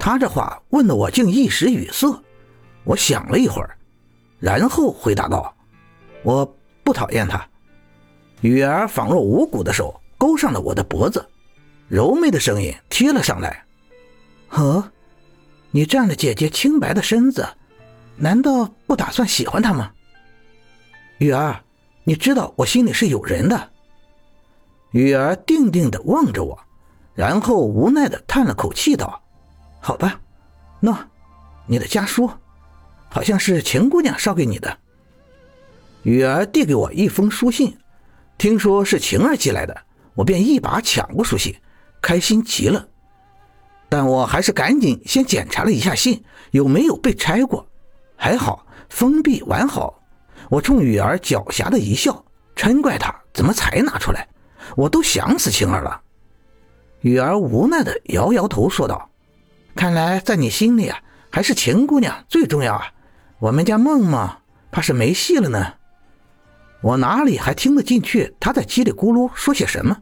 他这话问得我竟一时语塞。我想了一会儿，然后回答道：“我不讨厌他。”雨儿仿若无骨的手勾上了我的脖子，柔媚的声音贴了上来：“呵，你占了姐姐清白的身子，难道不打算喜欢她吗？”雨儿，你知道我心里是有人的。雨儿定定地望着我，然后无奈地叹了口气道：“好吧，喏，你的家书，好像是秦姑娘捎给你的。”雨儿递给我一封书信，听说是晴儿寄来的，我便一把抢过书信，开心极了。但我还是赶紧先检查了一下信有没有被拆过，还好封闭完好。我冲雨儿狡黠的一笑，嗔怪她怎么才拿出来。我都想死晴儿了，雨儿无奈的摇摇头说道：“看来在你心里啊，还是秦姑娘最重要啊。我们家梦梦怕是没戏了呢。”我哪里还听得进去她在叽里咕噜说些什么？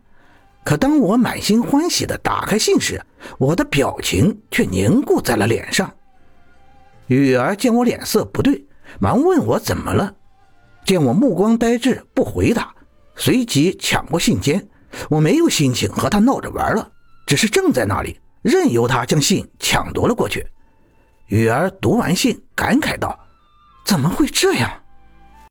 可当我满心欢喜的打开信时，我的表情却凝固在了脸上。雨儿见我脸色不对，忙问我怎么了。见我目光呆滞，不回答。随即抢过信笺，我没有心情和他闹着玩了，只是正在那里，任由他将信抢夺了过去。雨儿读完信，感慨道：“怎么会这样？”